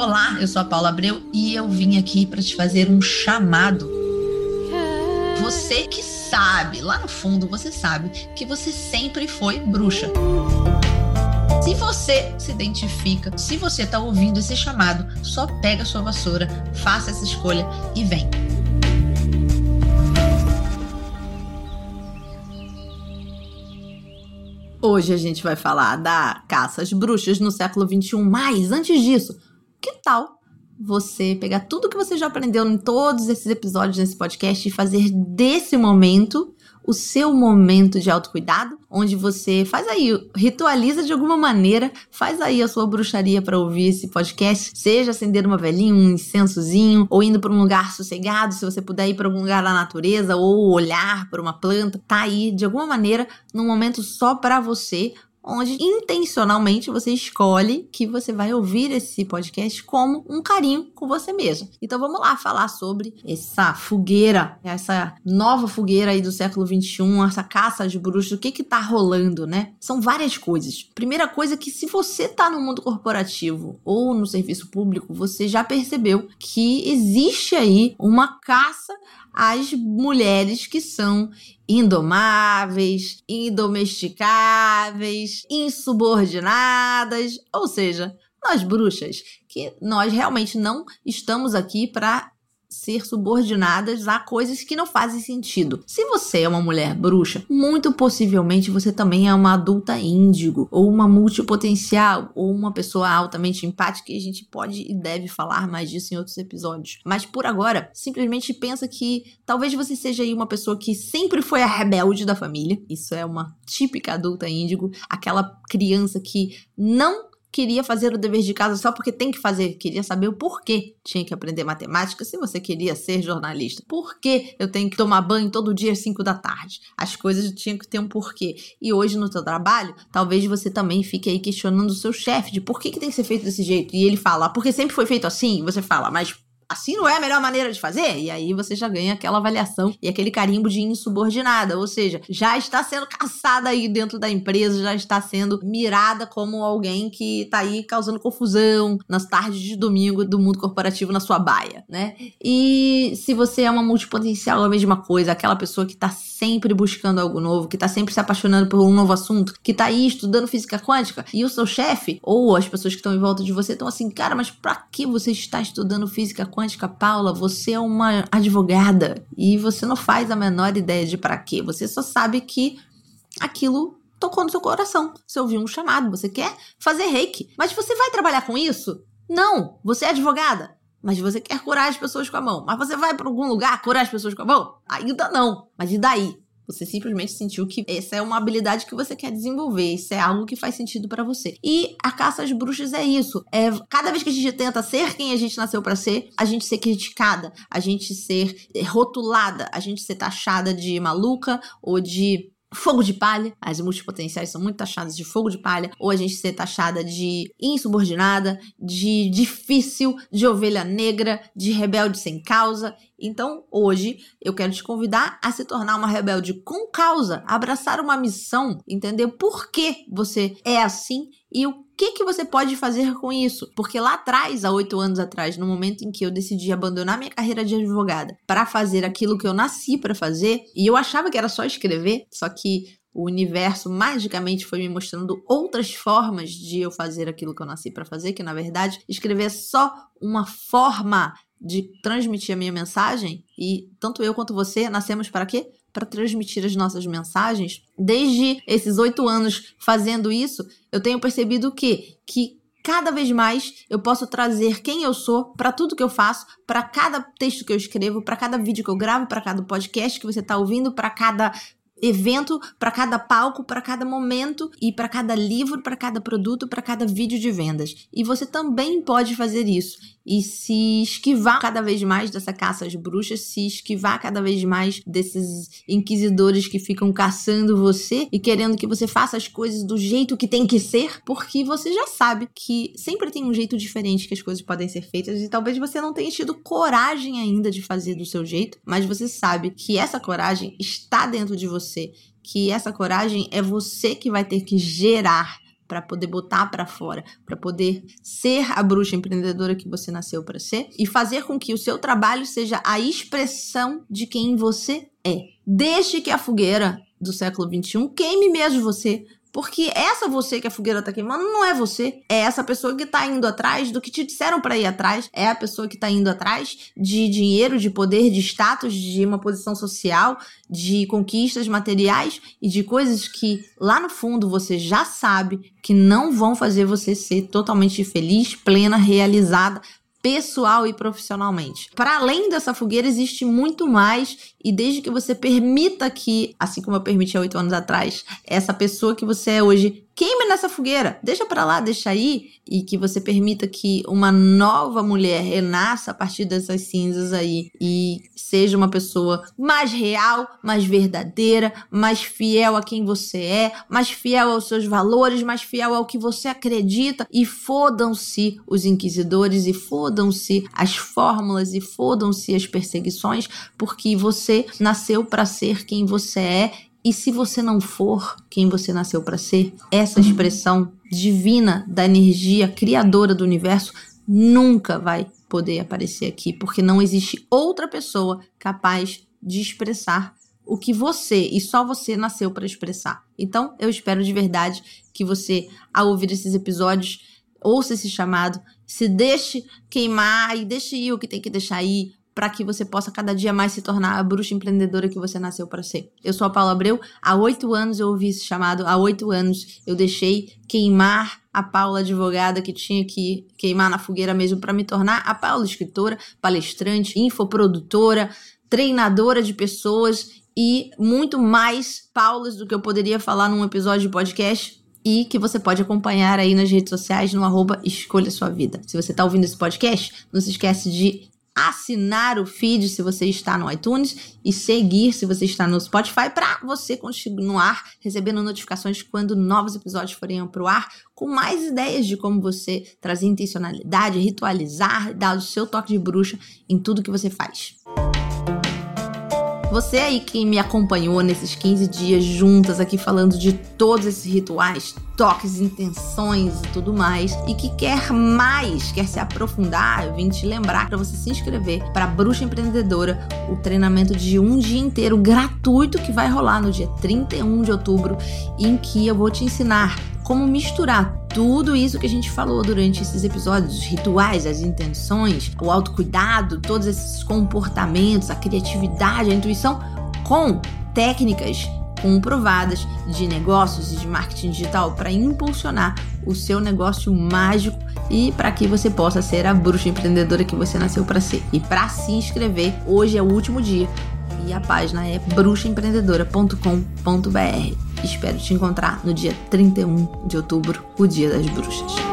Olá, eu sou a Paula Abreu e eu vim aqui para te fazer um chamado. Você que sabe, lá no fundo você sabe que você sempre foi bruxa. Se você se identifica, se você está ouvindo esse chamado, só pega sua vassoura, faça essa escolha e vem. Hoje a gente vai falar da caça às bruxas no século XXI, mas antes disso, você pegar tudo que você já aprendeu em todos esses episódios nesse podcast e fazer desse momento o seu momento de autocuidado, onde você faz aí, ritualiza de alguma maneira, faz aí a sua bruxaria para ouvir esse podcast, seja acender uma velhinha, um incensozinho, ou indo para um lugar sossegado, se você puder ir para algum lugar da natureza, ou olhar para uma planta, tá aí de alguma maneira num momento só para você, onde intencionalmente você escolhe que você vai ouvir esse podcast como um carinho com você mesmo. Então vamos lá falar sobre essa fogueira, essa nova fogueira aí do século 21, essa caça de bruxos, o que que tá rolando, né? São várias coisas. Primeira coisa é que se você tá no mundo corporativo ou no serviço público, você já percebeu que existe aí uma caça às mulheres que são indomáveis, indomesticáveis, insubordinadas, ou seja, nós bruxas, que nós realmente não estamos aqui para ser subordinadas a coisas que não fazem sentido. Se você é uma mulher bruxa, muito possivelmente você também é uma adulta índigo, ou uma multipotencial, ou uma pessoa altamente empática, e a gente pode e deve falar mais disso em outros episódios. Mas por agora, simplesmente pensa que talvez você seja aí uma pessoa que sempre foi a rebelde da família. Isso é uma típica adulta índigo, aquela criança que não queria fazer o dever de casa só porque tem que fazer, queria saber o porquê tinha que aprender matemática se você queria ser jornalista. Por que eu tenho que tomar banho todo dia às 5 da tarde? As coisas tinham que ter um porquê. E hoje no seu trabalho, talvez você também fique aí questionando o seu chefe de por que, que tem que ser feito desse jeito. E ele fala, ah, porque sempre foi feito assim. Você fala, mas assim não é a melhor maneira de fazer? E aí você já ganha aquela avaliação e aquele carimbo de insubordinada, ou seja, já está sendo caçada aí dentro da empresa, já está sendo mirada como alguém que está aí causando confusão nas tardes de domingo do mundo corporativo na sua baia, né? E se você é uma multipotencial, é a mesma coisa, aquela pessoa que está sempre buscando algo novo, que está sempre se apaixonando por um novo assunto, que está aí estudando física quântica, e o seu chefe ou as pessoas que estão em volta de você estão assim, cara, mas para que você está estudando física quântica? Quântica, Paula, você é uma advogada e você não faz a menor ideia de para quê. Você só sabe que aquilo tocou no seu coração. Você ouviu um chamado, você quer fazer reiki. Mas você vai trabalhar com isso? Não, você é advogada. Mas você quer curar as pessoas com a mão. Mas você vai para algum lugar curar as pessoas com a mão? Ainda não. Mas e daí? Você simplesmente sentiu que essa é uma habilidade que você quer desenvolver, isso é algo que faz sentido para você. E a caça às bruxas é isso. É cada vez que a gente tenta ser quem a gente nasceu para ser, a gente ser criticada, a gente ser rotulada, a gente ser taxada de maluca ou de fogo de palha, as multipotenciais são muito taxadas de fogo de palha, ou a gente ser taxada de insubordinada, de difícil, de ovelha negra, de rebelde sem causa. Então, hoje, eu quero te convidar a se tornar uma rebelde com causa, abraçar uma missão, entender por que você é assim e o que, que você pode fazer com isso? Porque lá atrás, há oito anos atrás, no momento em que eu decidi abandonar minha carreira de advogada para fazer aquilo que eu nasci para fazer, e eu achava que era só escrever, só que o universo magicamente foi me mostrando outras formas de eu fazer aquilo que eu nasci para fazer, que na verdade escrever é só uma forma de transmitir a minha mensagem e tanto eu quanto você nascemos para quê? Para transmitir as nossas mensagens. Desde esses oito anos fazendo isso, eu tenho percebido que que cada vez mais eu posso trazer quem eu sou para tudo que eu faço, para cada texto que eu escrevo, para cada vídeo que eu gravo, para cada podcast que você está ouvindo, para cada evento, para cada palco, para cada momento e para cada livro, para cada produto, para cada vídeo de vendas. E você também pode fazer isso e se esquivar cada vez mais dessa caça às bruxas, se esquivar cada vez mais desses inquisidores que ficam caçando você e querendo que você faça as coisas do jeito que tem que ser, porque você já sabe que sempre tem um jeito diferente que as coisas podem ser feitas e talvez você não tenha tido coragem ainda de fazer do seu jeito, mas você sabe que essa coragem está dentro de você, que essa coragem é você que vai ter que gerar para poder botar para fora, para poder ser a bruxa empreendedora que você nasceu para ser e fazer com que o seu trabalho seja a expressão de quem você é. Deixe que a fogueira do século XXI queime mesmo você, porque essa você que a fogueira tá queimando não é você. É essa pessoa que tá indo atrás do que te disseram para ir atrás. É a pessoa que tá indo atrás de dinheiro, de poder, de status, de uma posição social, de conquistas materiais e de coisas que lá no fundo você já sabe que não vão fazer você ser totalmente feliz, plena, realizada, pessoal e profissionalmente. Para além dessa fogueira, existe muito mais, e desde que você permita que, assim como eu permiti há oito anos atrás, essa pessoa que você é hoje queime nessa fogueira, deixa para lá, deixa aí, e que você permita que uma nova mulher renasça a partir dessas cinzas aí. E seja uma pessoa mais real, mais verdadeira, mais fiel a quem você é, mais fiel aos seus valores, mais fiel ao que você acredita. E fodam-se os inquisidores e fodam-se as fórmulas e fodam-se as perseguições, porque você nasceu para ser quem você é e se você não for quem você nasceu para ser, essa expressão divina da energia criadora do universo nunca vai poder aparecer aqui, porque não existe outra pessoa capaz de expressar o que você e só você nasceu para expressar. Então, eu espero de verdade que você, ao ouvir esses episódios, ouça esse chamado, se deixe queimar e deixe ir o que tem que deixar ir, para que você possa cada dia mais se tornar a bruxa empreendedora que você nasceu para ser. Eu sou a Paula Abreu, há oito anos eu ouvi esse chamado, há oito anos eu deixei queimar a Paula advogada que tinha que queimar na fogueira mesmo para me tornar a Paula escritora, palestrante, infoprodutora, treinadora de pessoas e muito mais Paulas do que eu poderia falar num episódio de podcast e que você pode acompanhar aí nas redes sociais no arroba Escolha Sua Vida. Se você está ouvindo esse podcast, não se esquece de assinar o feed se você está no iTunes e seguir se você está no Spotify para você continuar recebendo notificações quando novos episódios forem para o ar, com mais ideias de como você trazer intencionalidade, ritualizar, dar o seu toque de bruxa em tudo que você faz. Você aí que me acompanhou nesses 15 dias juntas aqui falando de todos esses rituais, toques, intenções e tudo mais, e que quer mais, quer se aprofundar, eu vim te lembrar para você se inscrever para Bruxa Empreendedora, o treinamento de um dia inteiro gratuito que vai rolar no dia 31 de outubro, em que eu vou te ensinar como misturar tudo isso que a gente falou durante esses episódios, os rituais, as intenções, o autocuidado, todos esses comportamentos, a criatividade, a intuição, com técnicas comprovadas de negócios e de marketing digital para impulsionar o seu negócio mágico e para que você possa ser a bruxa empreendedora que você nasceu para ser. E para se inscrever, hoje é o último dia e a página é bruxaempreendedora.com.br. Espero te encontrar no dia 31 de outubro, o Dia das Bruxas.